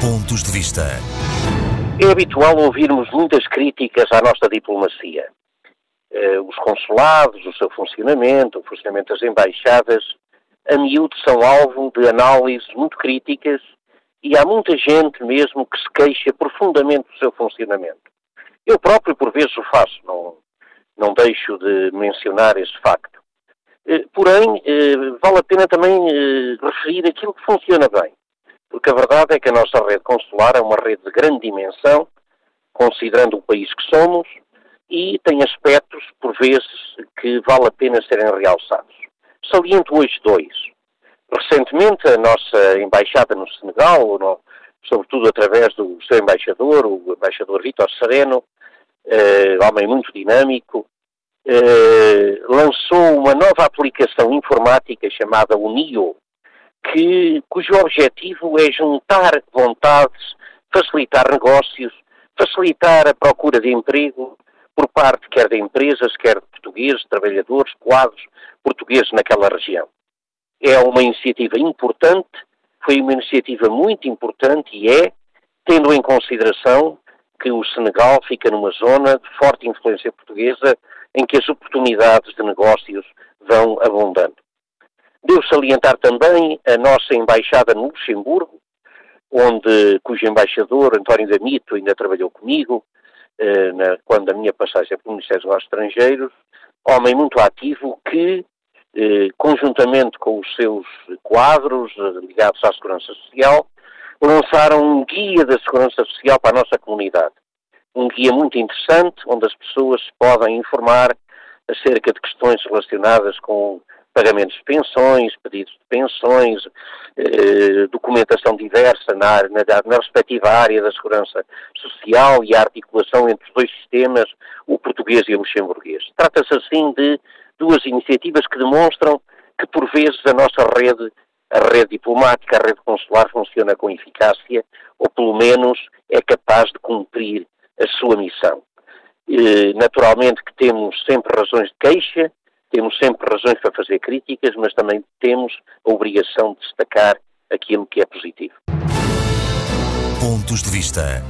Pontos de Vista. É habitual ouvirmos muitas críticas à nossa diplomacia. Uh, os consulados, o seu funcionamento, o funcionamento das embaixadas, a miúdo são alvo de análises muito críticas e há muita gente mesmo que se queixa profundamente do seu funcionamento. Eu próprio, por vezes, o faço, não, não deixo de mencionar esse facto. Uh, porém, uh, vale a pena também referir aquilo que funciona bem porque a verdade é que a nossa rede consular é uma rede de grande dimensão, considerando o país que somos, e tem aspectos, por vezes, que vale a pena serem realçados. Saliento hoje dois. Recentemente, a nossa embaixada no Senegal, no, sobretudo através do seu embaixador, o embaixador Vítor Sereno, eh, homem muito dinâmico, eh, lançou uma nova aplicação informática chamada UNIO, que, cujo objetivo é juntar vontades, facilitar negócios, facilitar a procura de emprego por parte quer de empresas, quer de portugueses, trabalhadores, quadros portugueses naquela região. É uma iniciativa importante, foi uma iniciativa muito importante e é, tendo em consideração que o Senegal fica numa zona de forte influência portuguesa em que as oportunidades de negócios vão abundando. Devo salientar também a nossa embaixada no Luxemburgo, onde, cujo embaixador, António Damito, ainda trabalhou comigo, eh, na, quando a minha passagem pelo Ministério dos Negócios Estrangeiros, homem muito ativo que, eh, conjuntamente com os seus quadros eh, ligados à Segurança Social, lançaram um guia da Segurança Social para a nossa comunidade. Um guia muito interessante, onde as pessoas podem informar acerca de questões relacionadas com pagamentos de pensões, pedidos de pensões, eh, documentação diversa na, na, na, respectiva área da segurança social e a articulação entre os dois sistemas, o português e o luxemburguês. Trata-se assim de duas iniciativas que demonstram que por vezes a nossa rede, a rede diplomática, a rede consular funciona com eficácia ou pelo menos é capaz de cumprir a sua missão. Eh, naturalmente que temos sempre razões de queixa, temos sempre razões para fazer críticas, mas também temos a obrigação de destacar aquilo que é positivo. Pontos de vista.